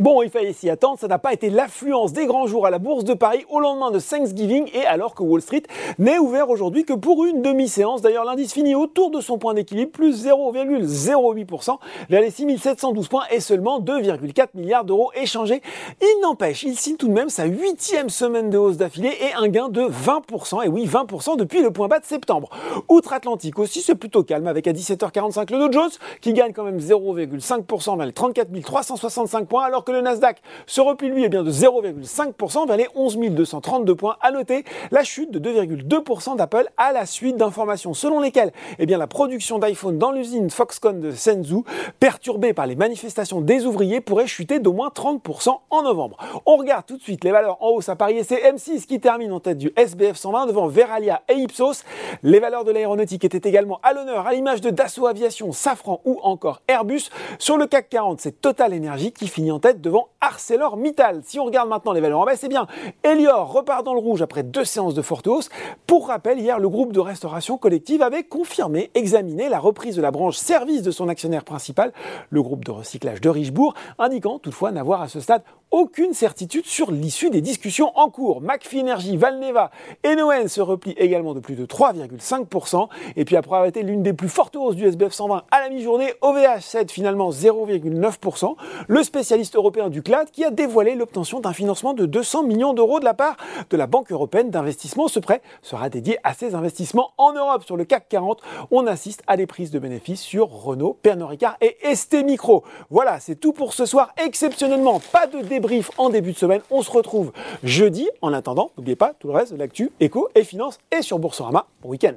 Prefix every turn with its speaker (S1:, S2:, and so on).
S1: Bon, il fallait s'y attendre, ça n'a pas été l'affluence des grands jours à la Bourse de Paris au lendemain de Thanksgiving et alors que Wall Street n'est ouvert aujourd'hui que pour une demi-séance. D'ailleurs, l'indice finit autour de son point d'équilibre, plus 0,08% vers les 6712 points et seulement 2,4 milliards d'euros échangés. Il n'empêche, il signe tout de même sa huitième semaine de hausse d'affilée et un gain de 20%, et oui 20% depuis le point bas de septembre. Outre-Atlantique aussi, c'est plutôt calme avec à 17h45 le Dow Jones qui gagne quand même 0,5% vers les 34 365 points alors que le Nasdaq se replie lui est bien de 0,5% vers les 11 232 points. À noter la chute de 2,2% d'Apple à la suite d'informations selon lesquelles eh bien, la production d'iPhone dans l'usine Foxconn de Shenzhou, perturbée par les manifestations des ouvriers, pourrait chuter d'au moins 30% en novembre. On regarde tout de suite les valeurs en hausse à Paris c'est M6 qui termine en tête du SBF 120 devant Veralia et Ipsos. Les valeurs de l'aéronautique étaient également à l'honneur à l'image de Dassault Aviation, Safran ou encore Airbus. Sur le CAC 40, c'est Total Energy qui finit en tête devant ArcelorMittal. Si on regarde maintenant les valeurs en baisse, c'est bien. Elior repart dans le rouge après deux séances de forte hausse. Pour rappel, hier, le groupe de restauration collective avait confirmé, examiné la reprise de la branche service de son actionnaire principal, le groupe de recyclage de Richebourg, indiquant toutefois n'avoir à ce stade aucune certitude sur l'issue des discussions en cours. McPhee Energy, Valneva et Noen se replient également de plus de 3,5%. Et puis après été l'une des plus fortes hausses du SBF 120 à la mi-journée, OVH cède finalement 0,9%. Le spécialiste européen du CLAD qui a dévoilé l'obtention d'un financement de 200 millions d'euros de la part de la Banque européenne d'investissement. Ce prêt sera dédié à ses investissements en Europe. Sur le CAC 40, on assiste à des prises de bénéfices sur Renault, Pernod Ricard et ST Micro. Voilà, c'est tout pour ce soir. Exceptionnellement, pas de débrief en début de semaine. On se retrouve jeudi. En attendant, n'oubliez pas tout le reste de l'actu, éco et finance et sur Boursorama. Bon week-end.